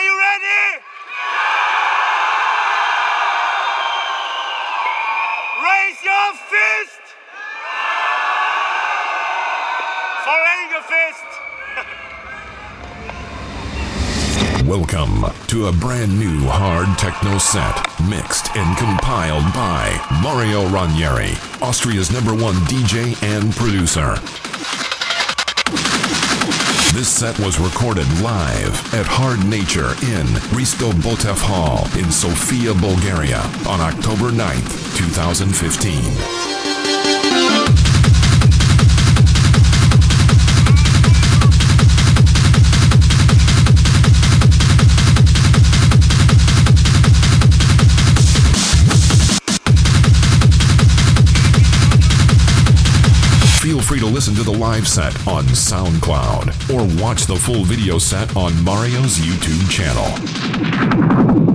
Are you ready? Raise your fist for Anger Fist. Welcome to a brand new hard techno set, mixed and compiled by Mario Ranieri, Austria's number one DJ and producer. This set was recorded live at Hard Nature in Hristo Botev Hall in Sofia, Bulgaria on October 9th, 2015. Listen to the live set on SoundCloud or watch the full video set on Mario's YouTube channel.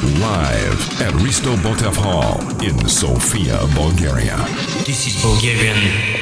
Live at Hristo Botev Hall in Sofia, Bulgaria. This is Bulgarian.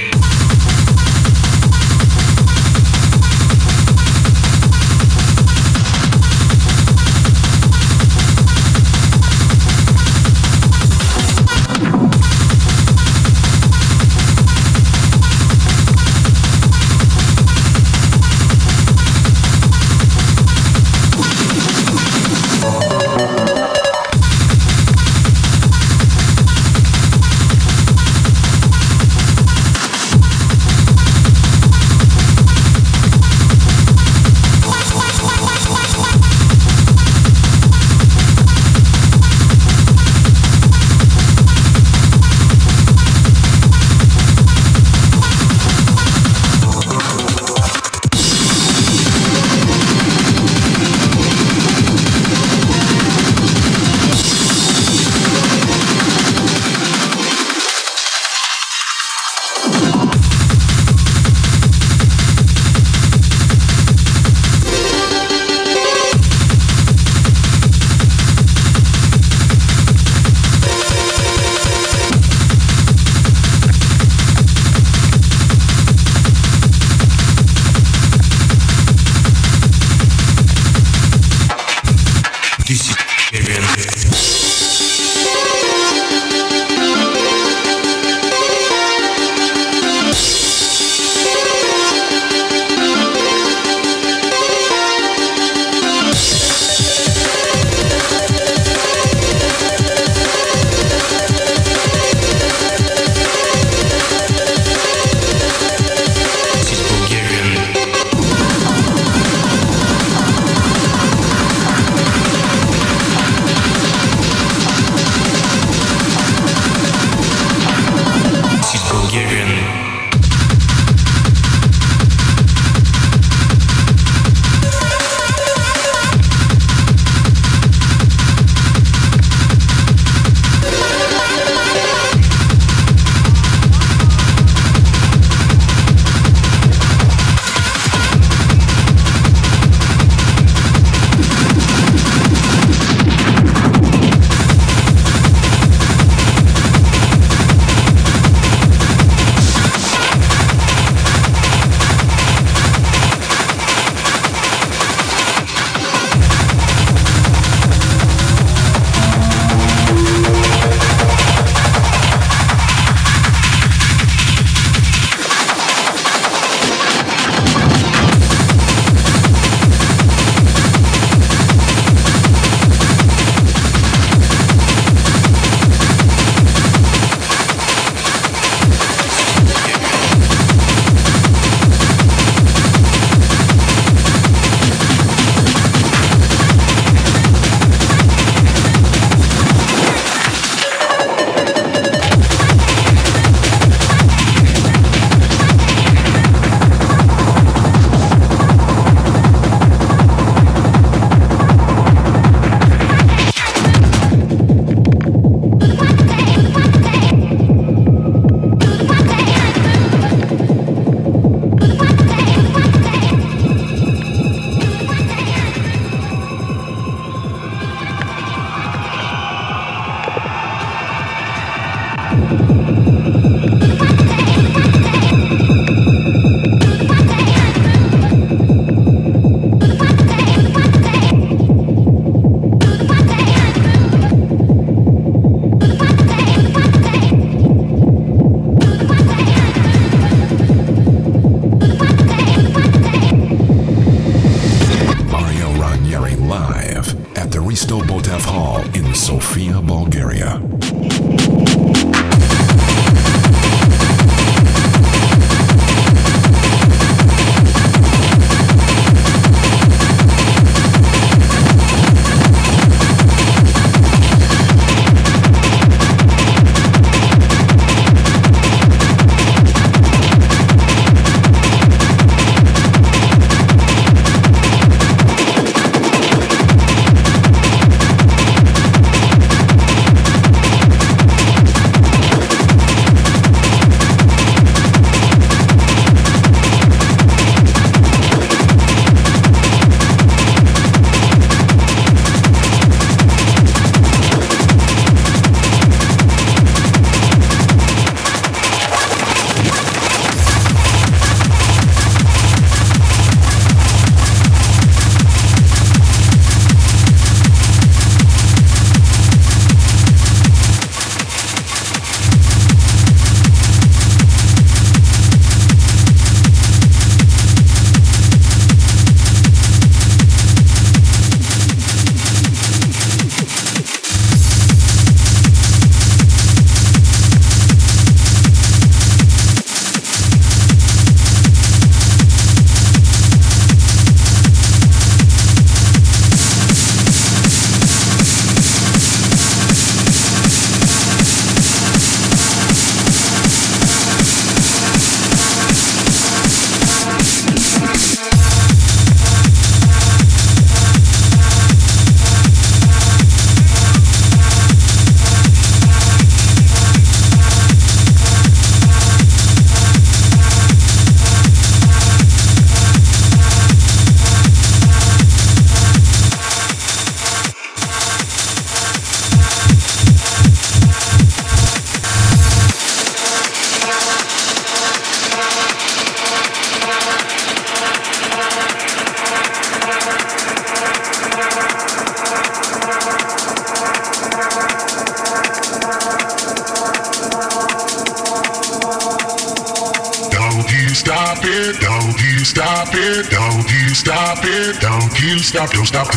Stop, don't stop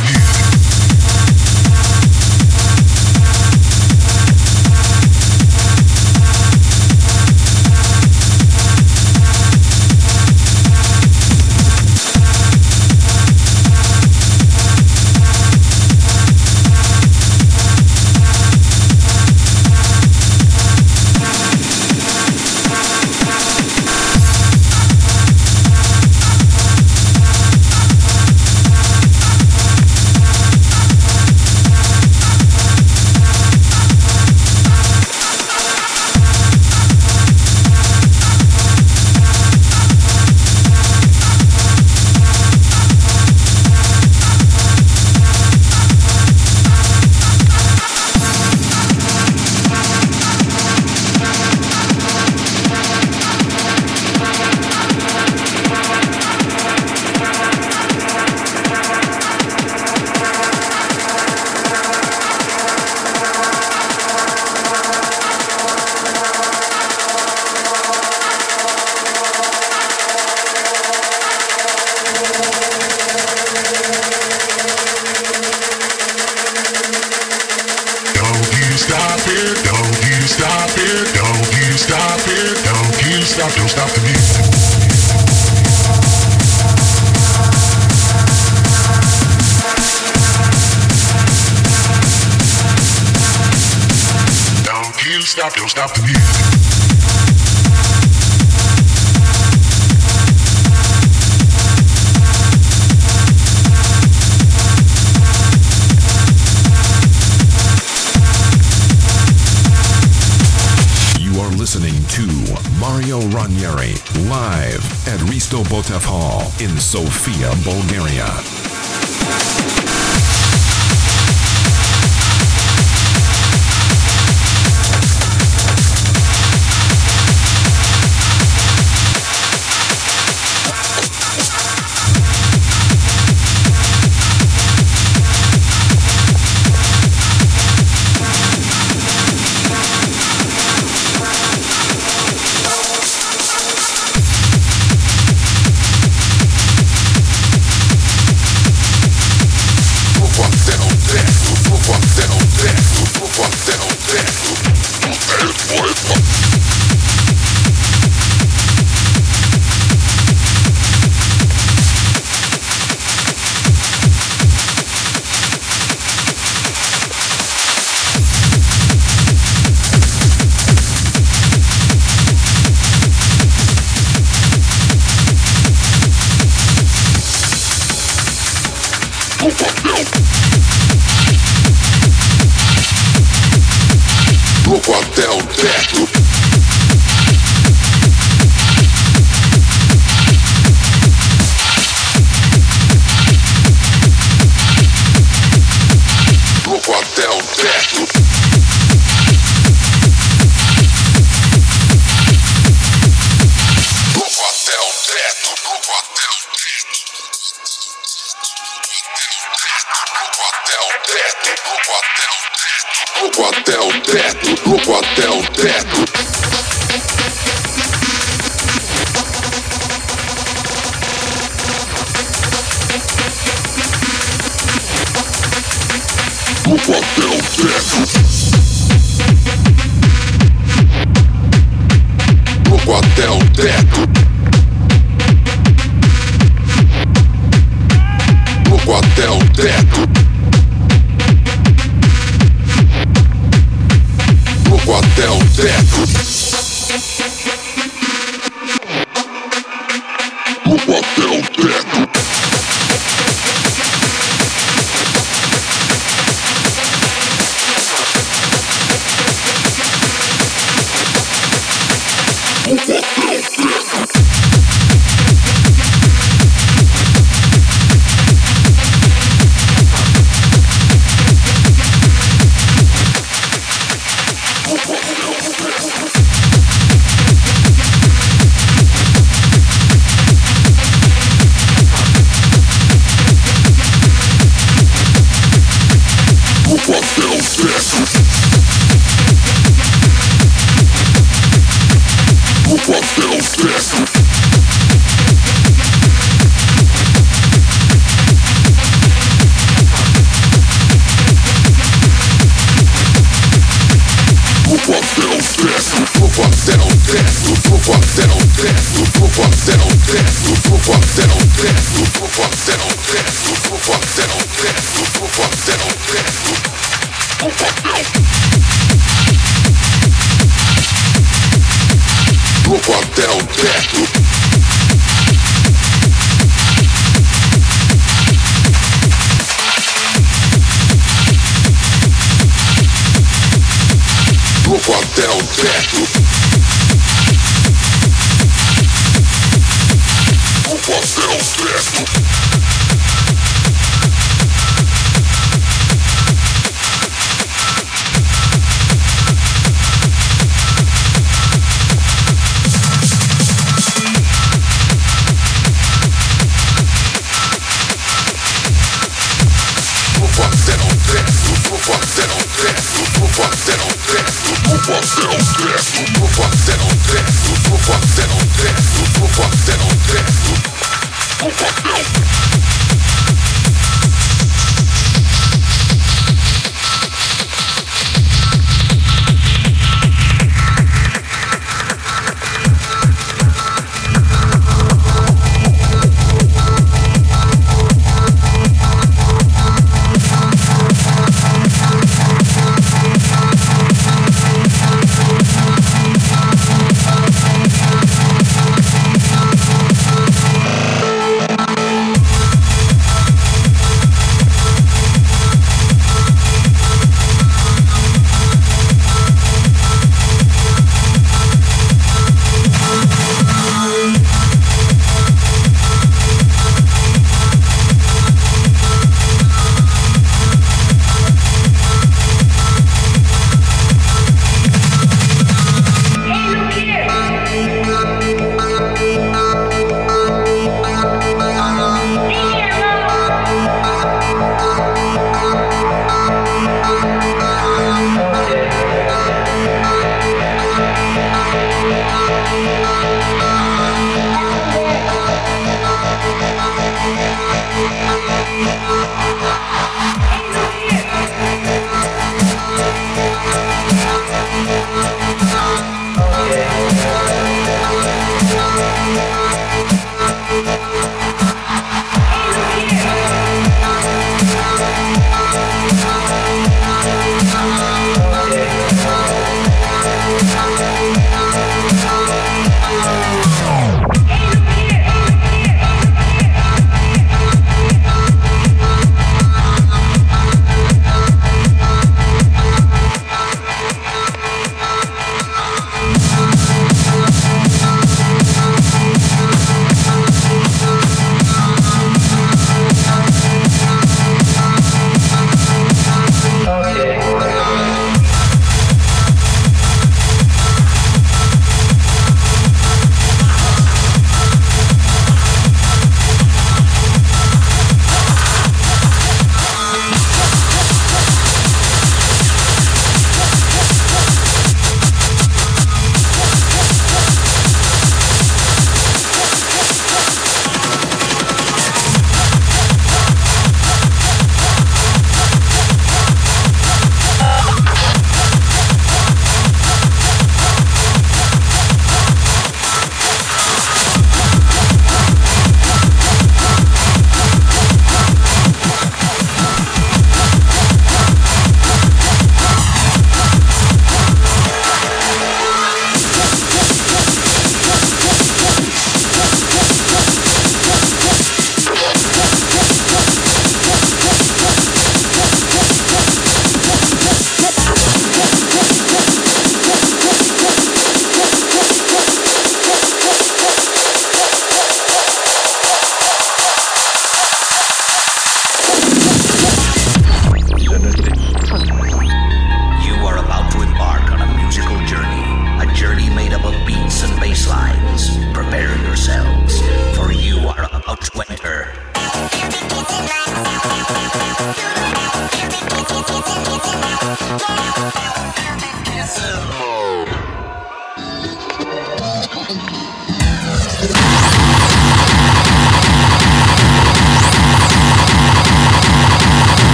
Open.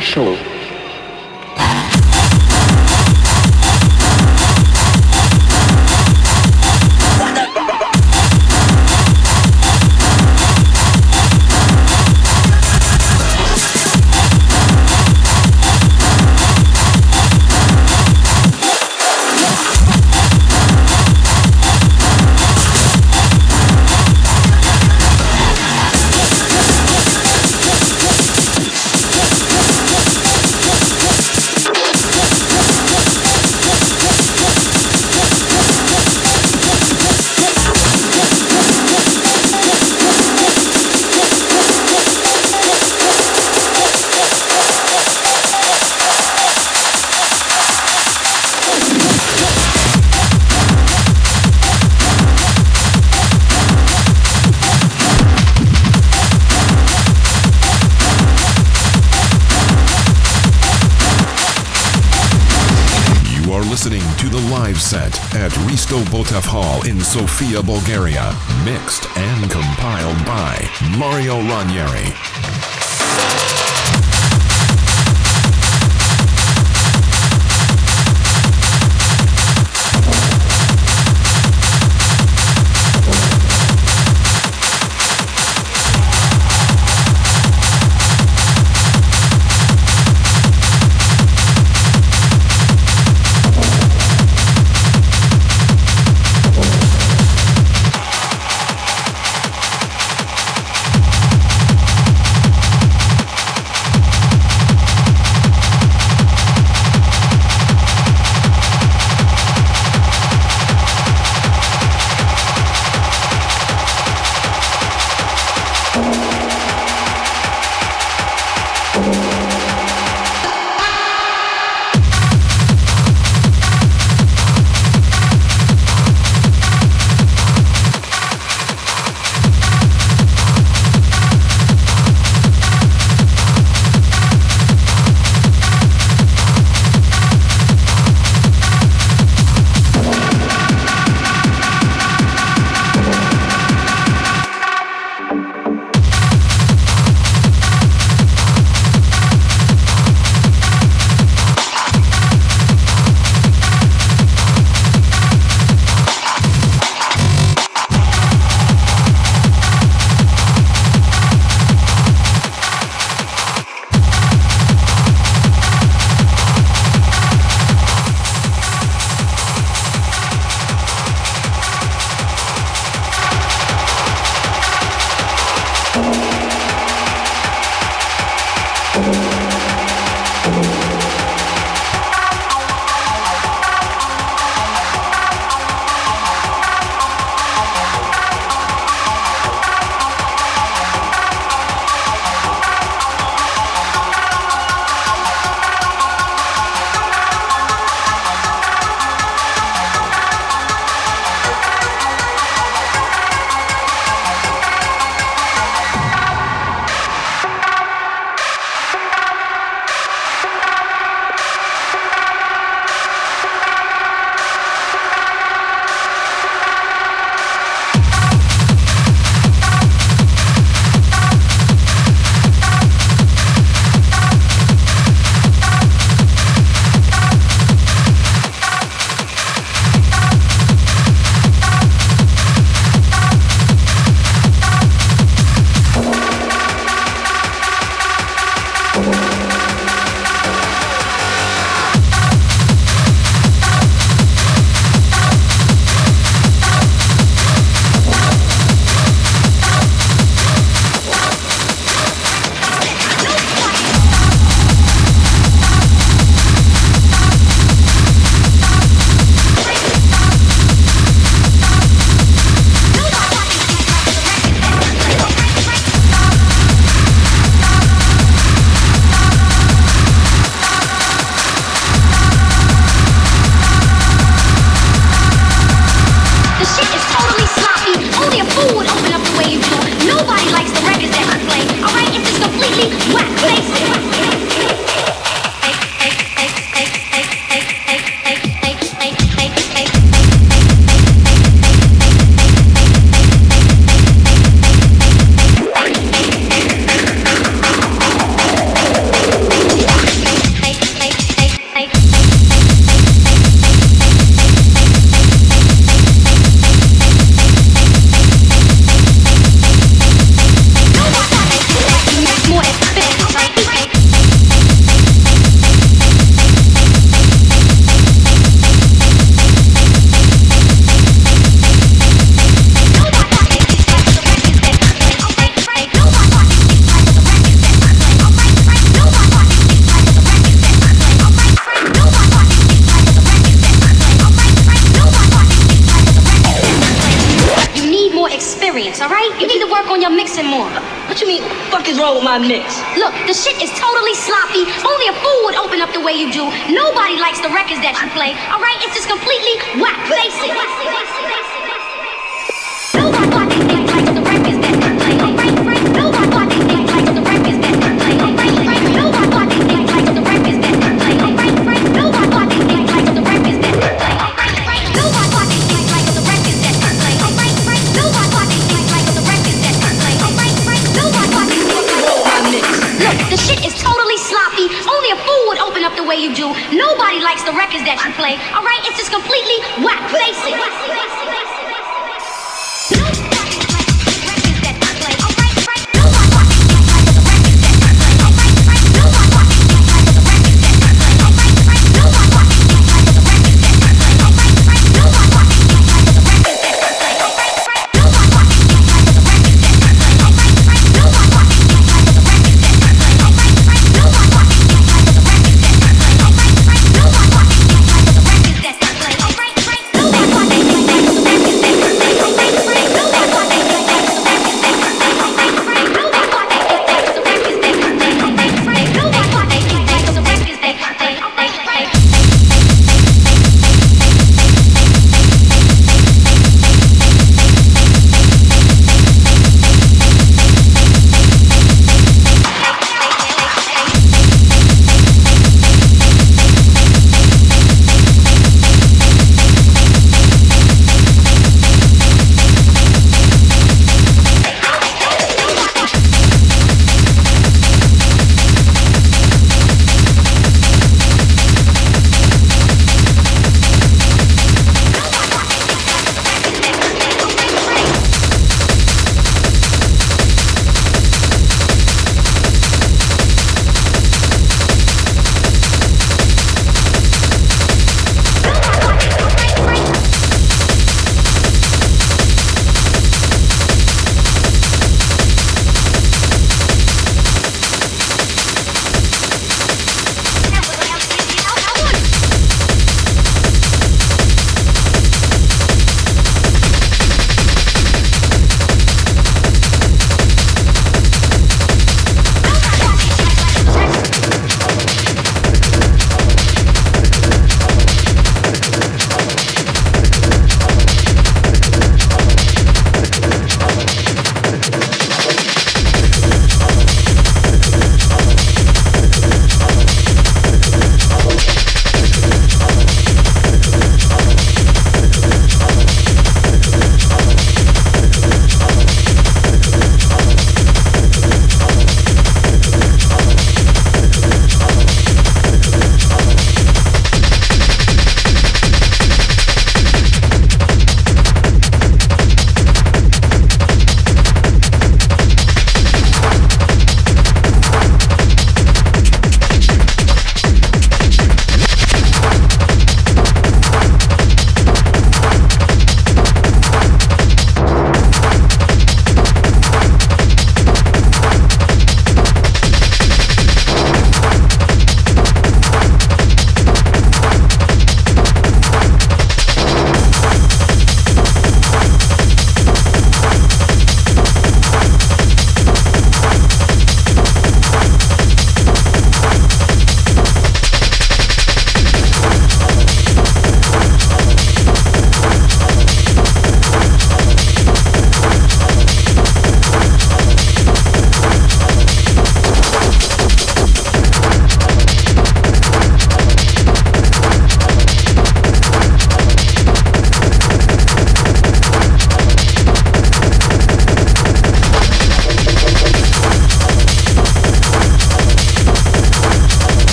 Show. Sofia, Bulgaria. Mixed and compiled by Mario Ranieri.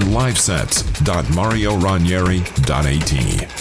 On livesets.marioranieri.at.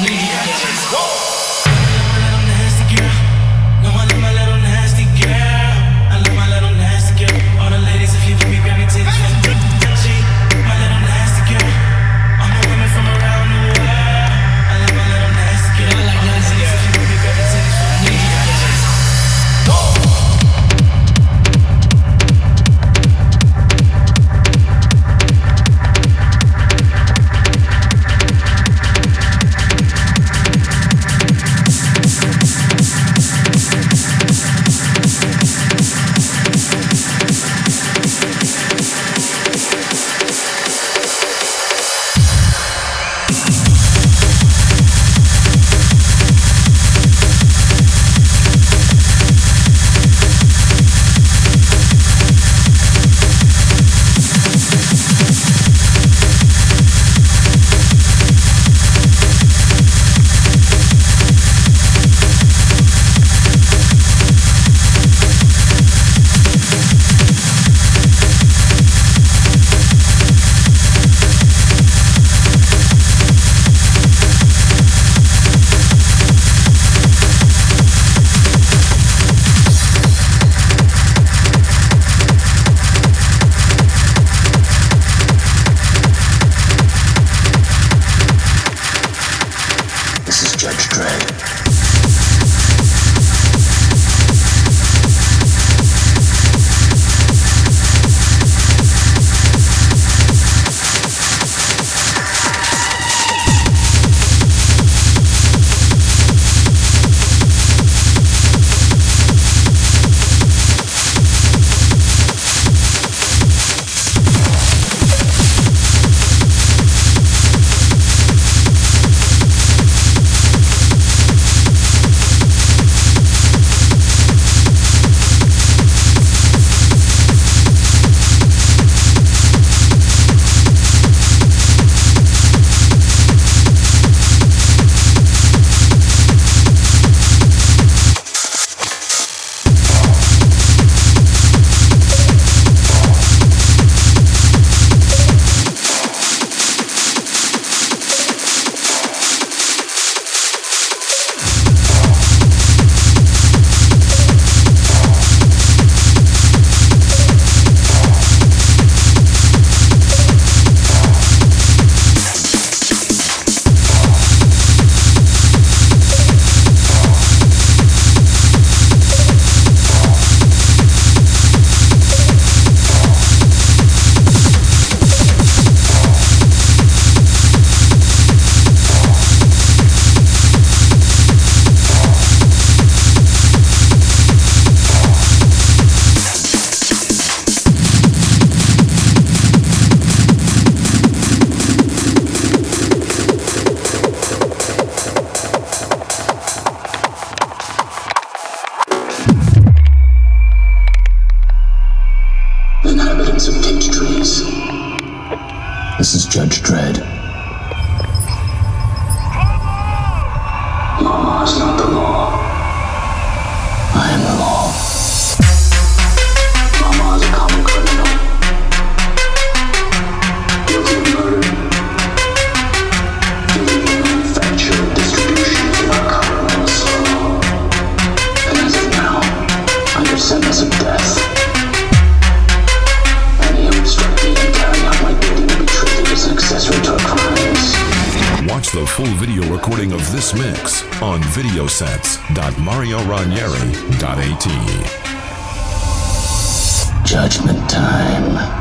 Inhabitants videosets.marioranieri.at. Judgment time.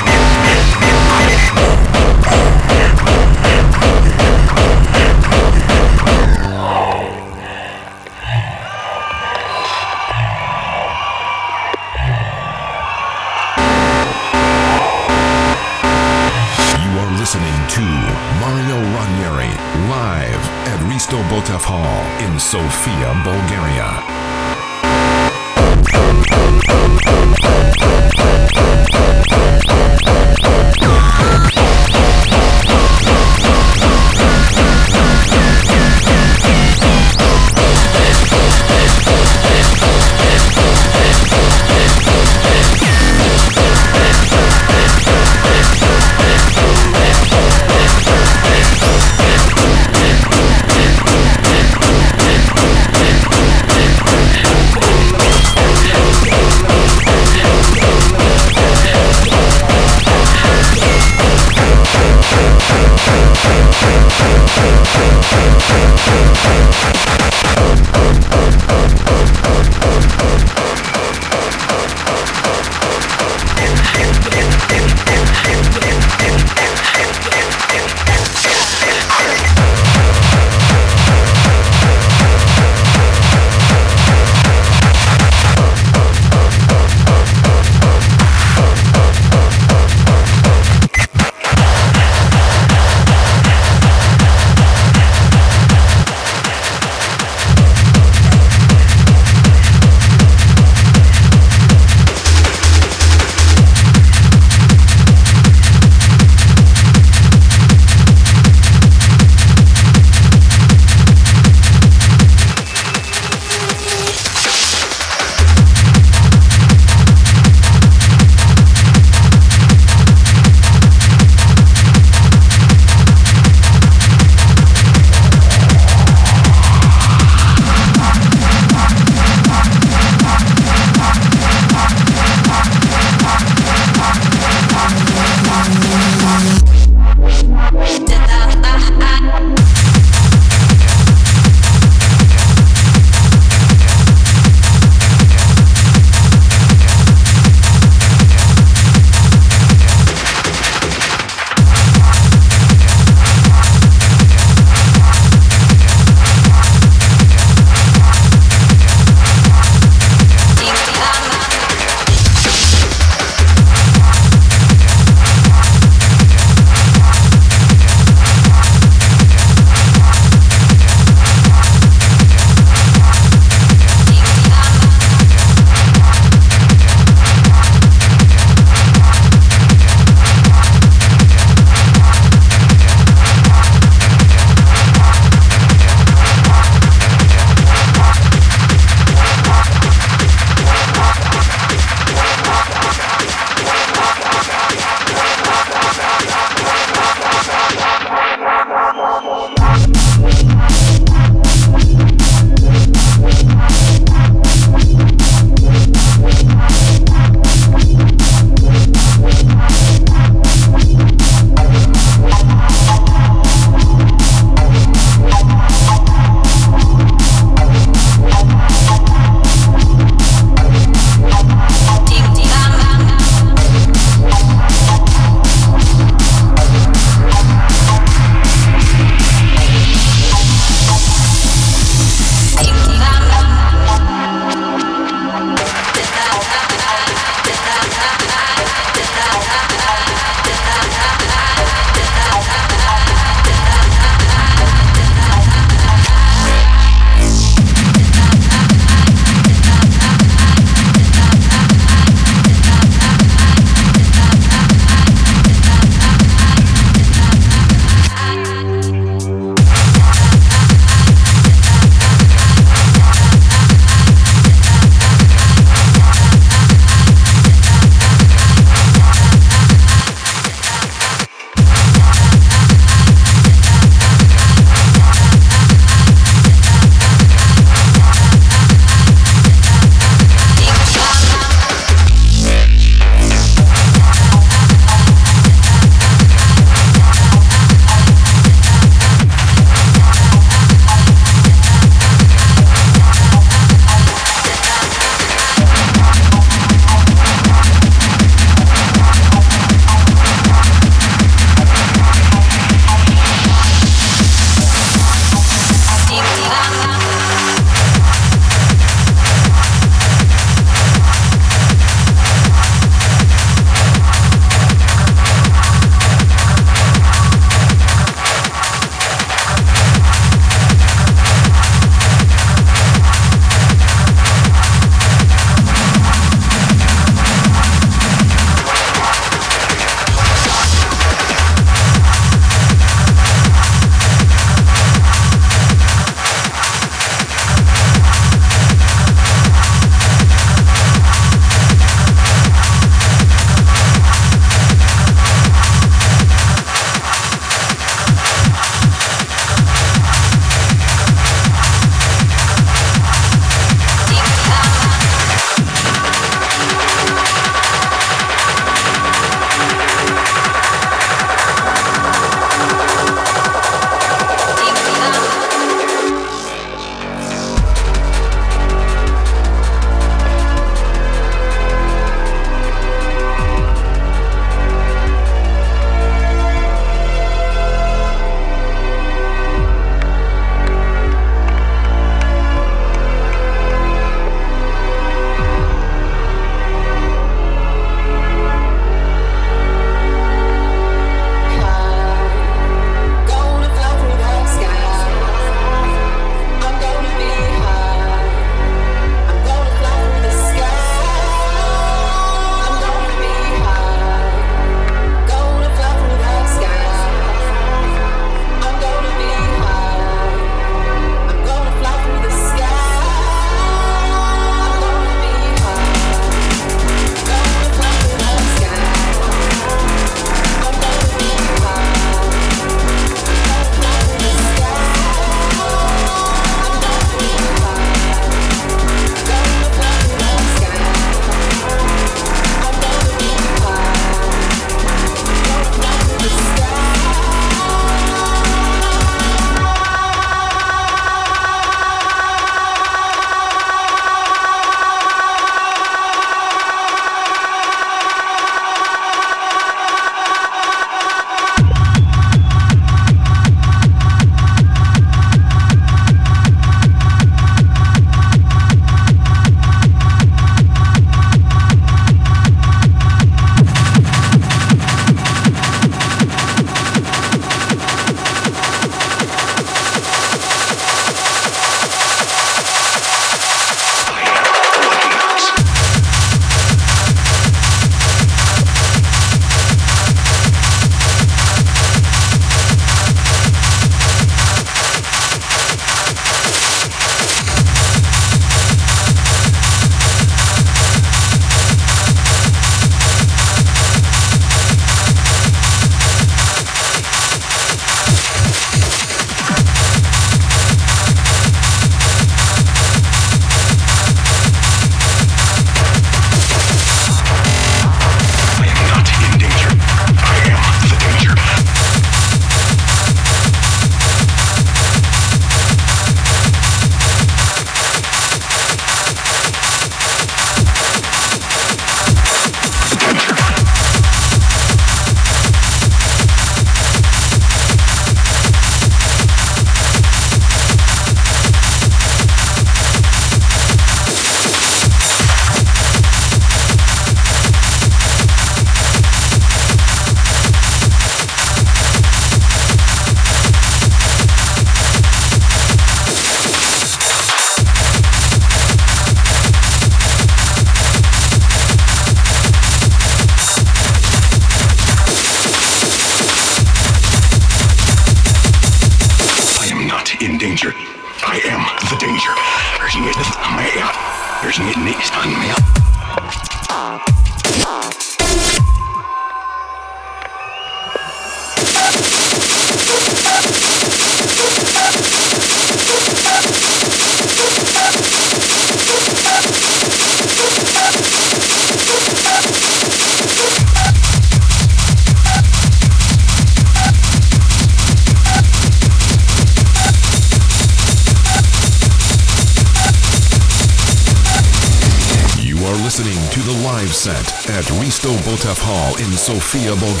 Sofia, Bulgaria.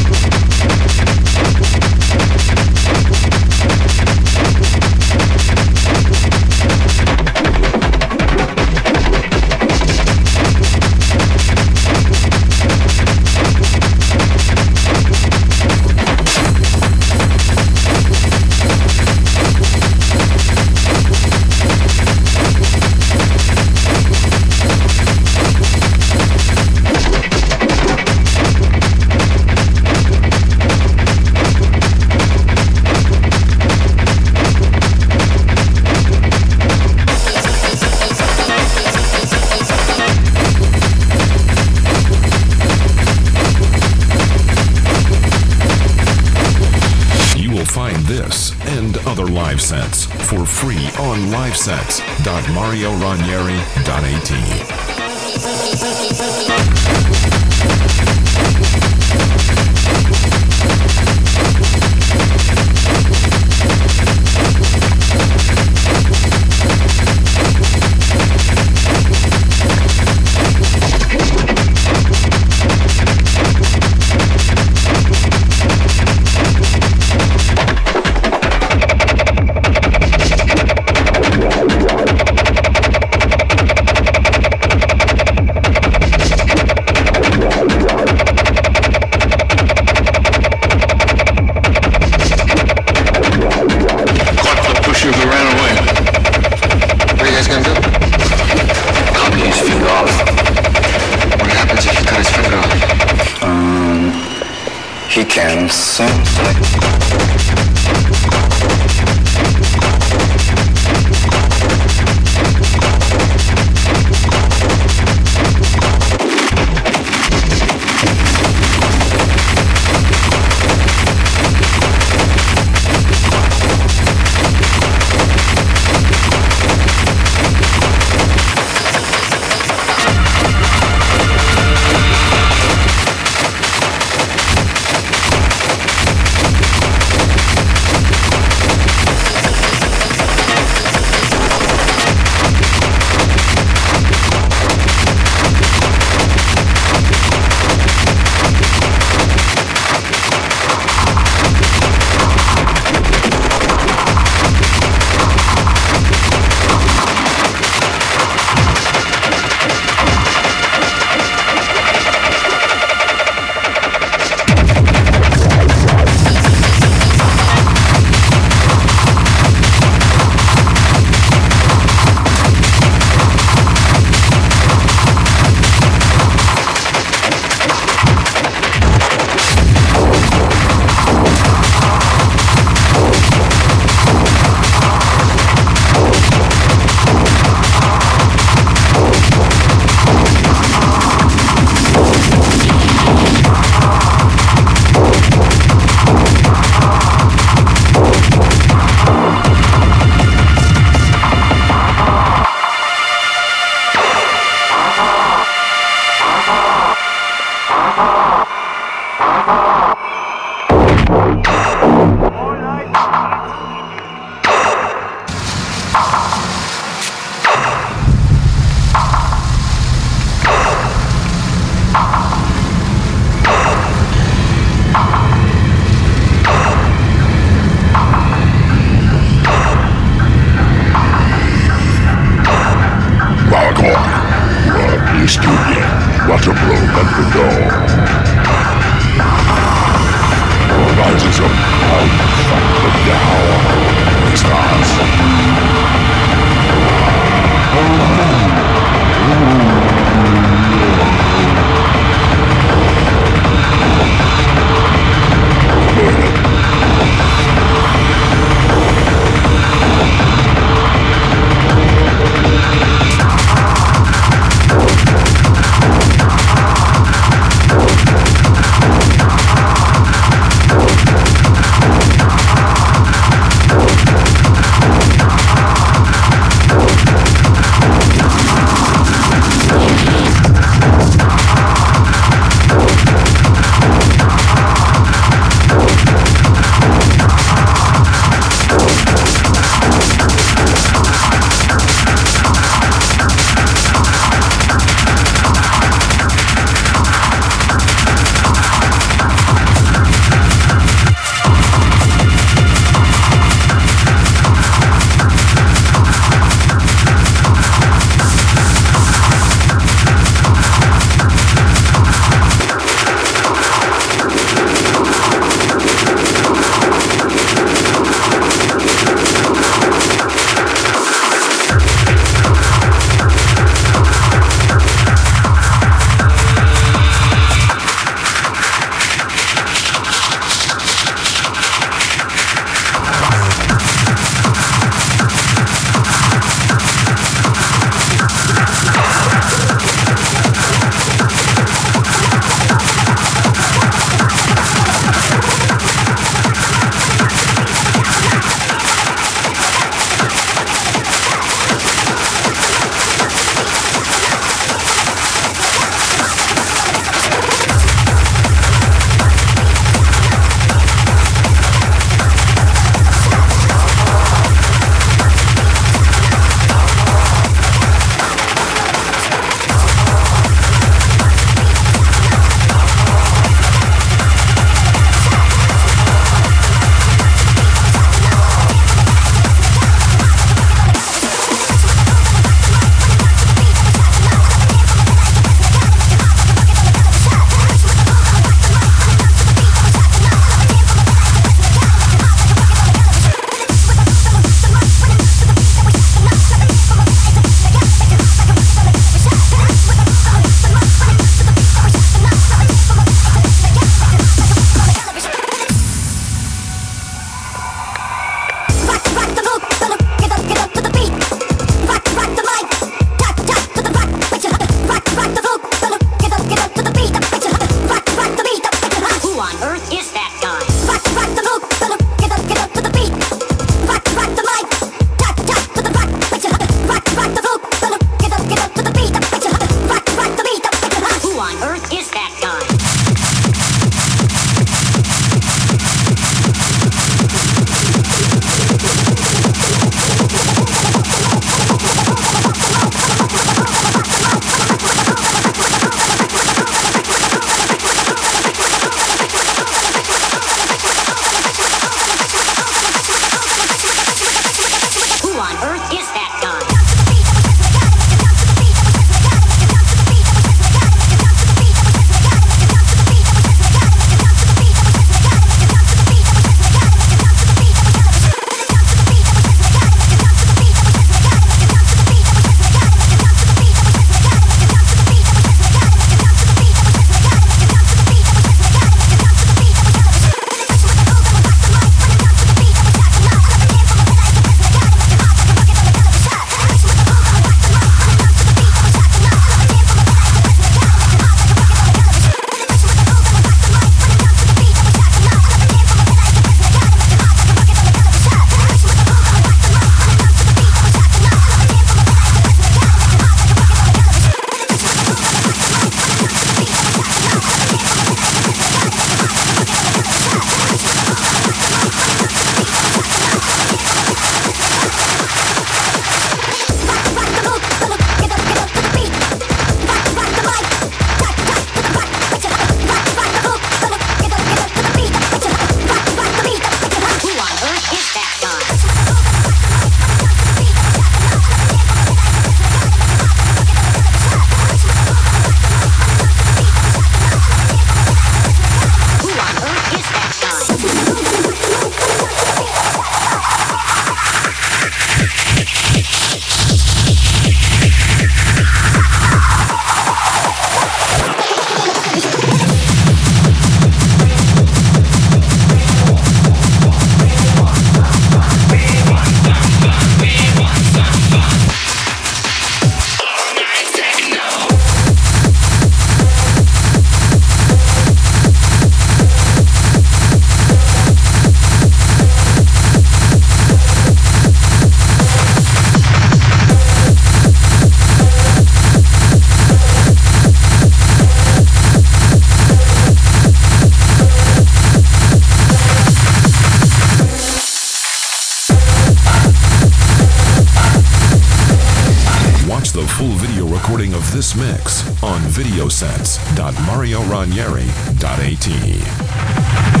videosets.marioranieri.at.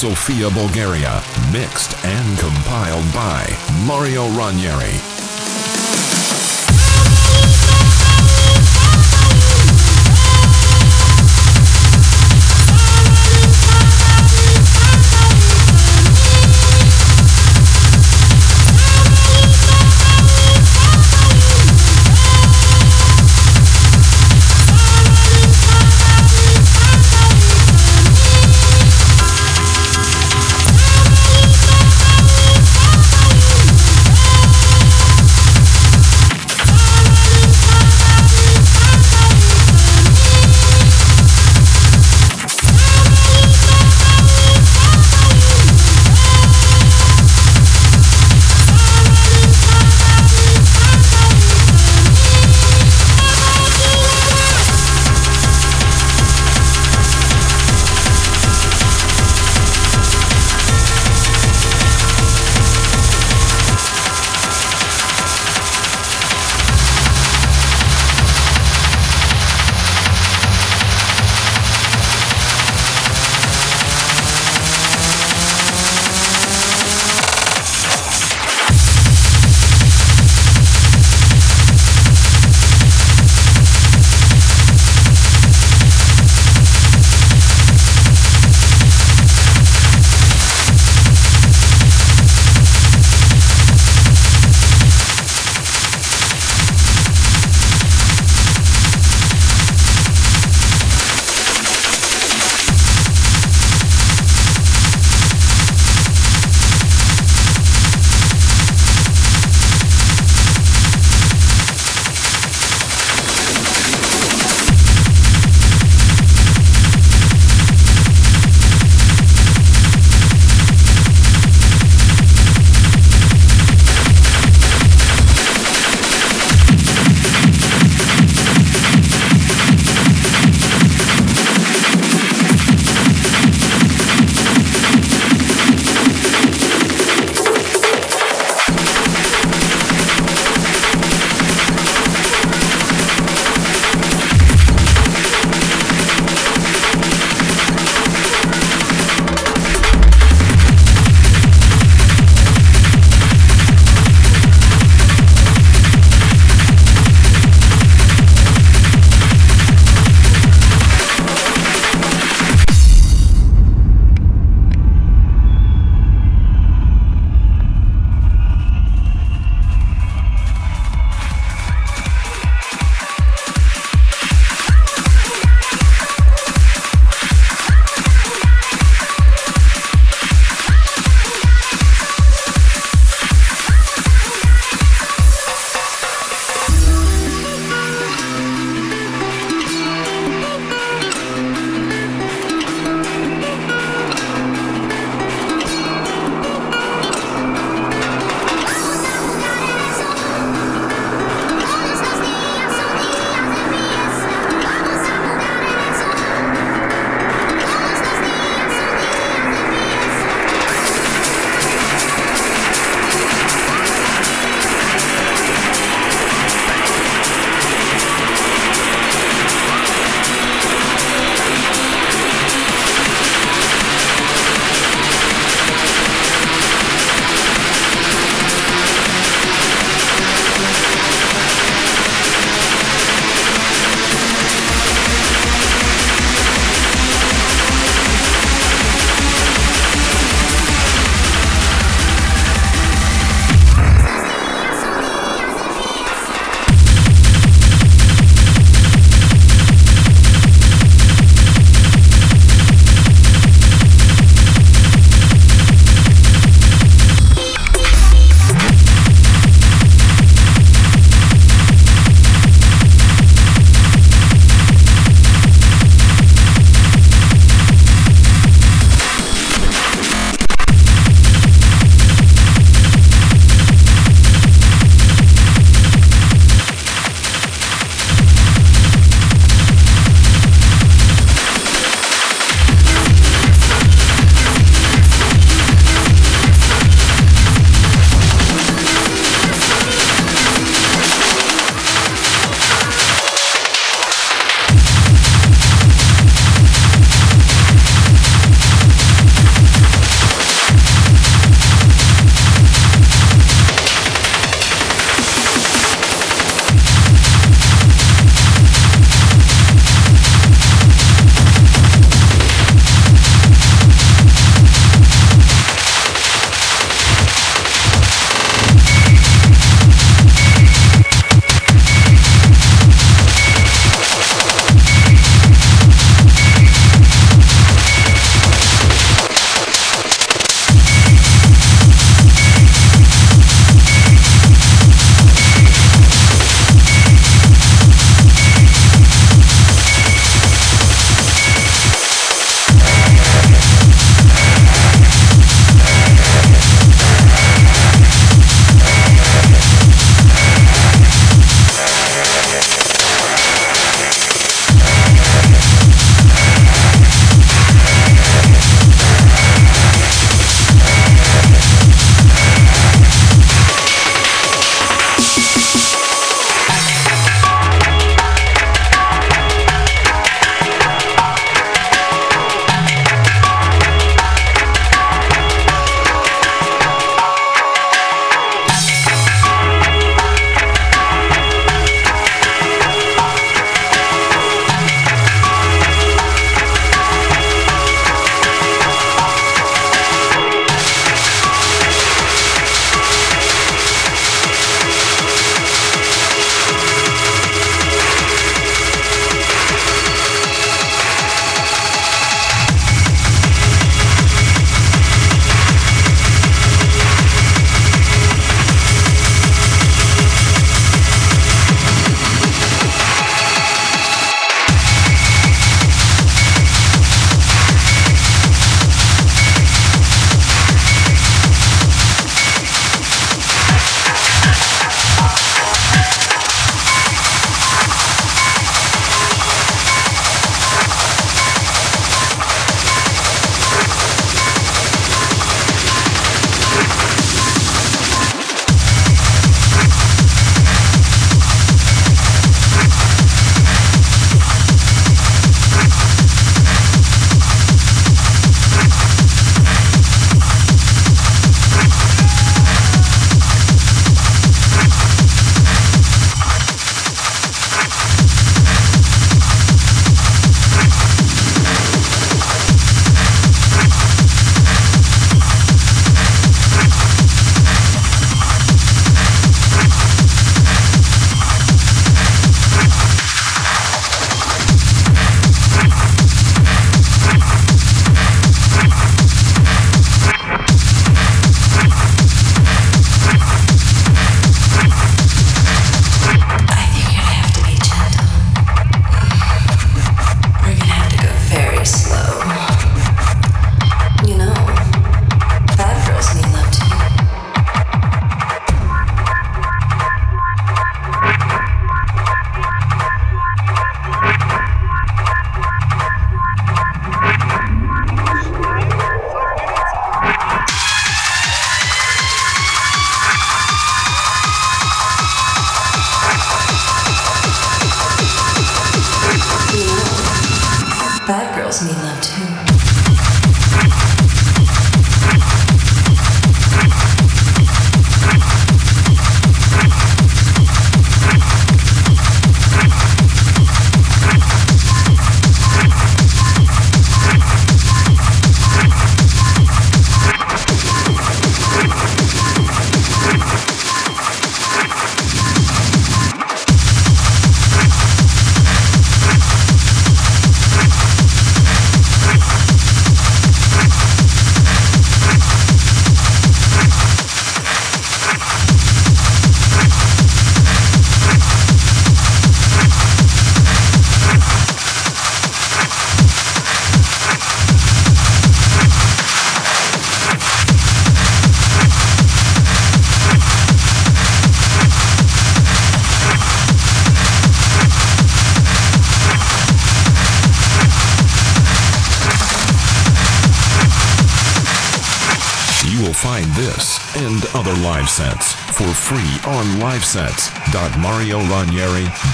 Sofia, Bulgaria. Mixed and compiled by Mario Ranieri.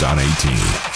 On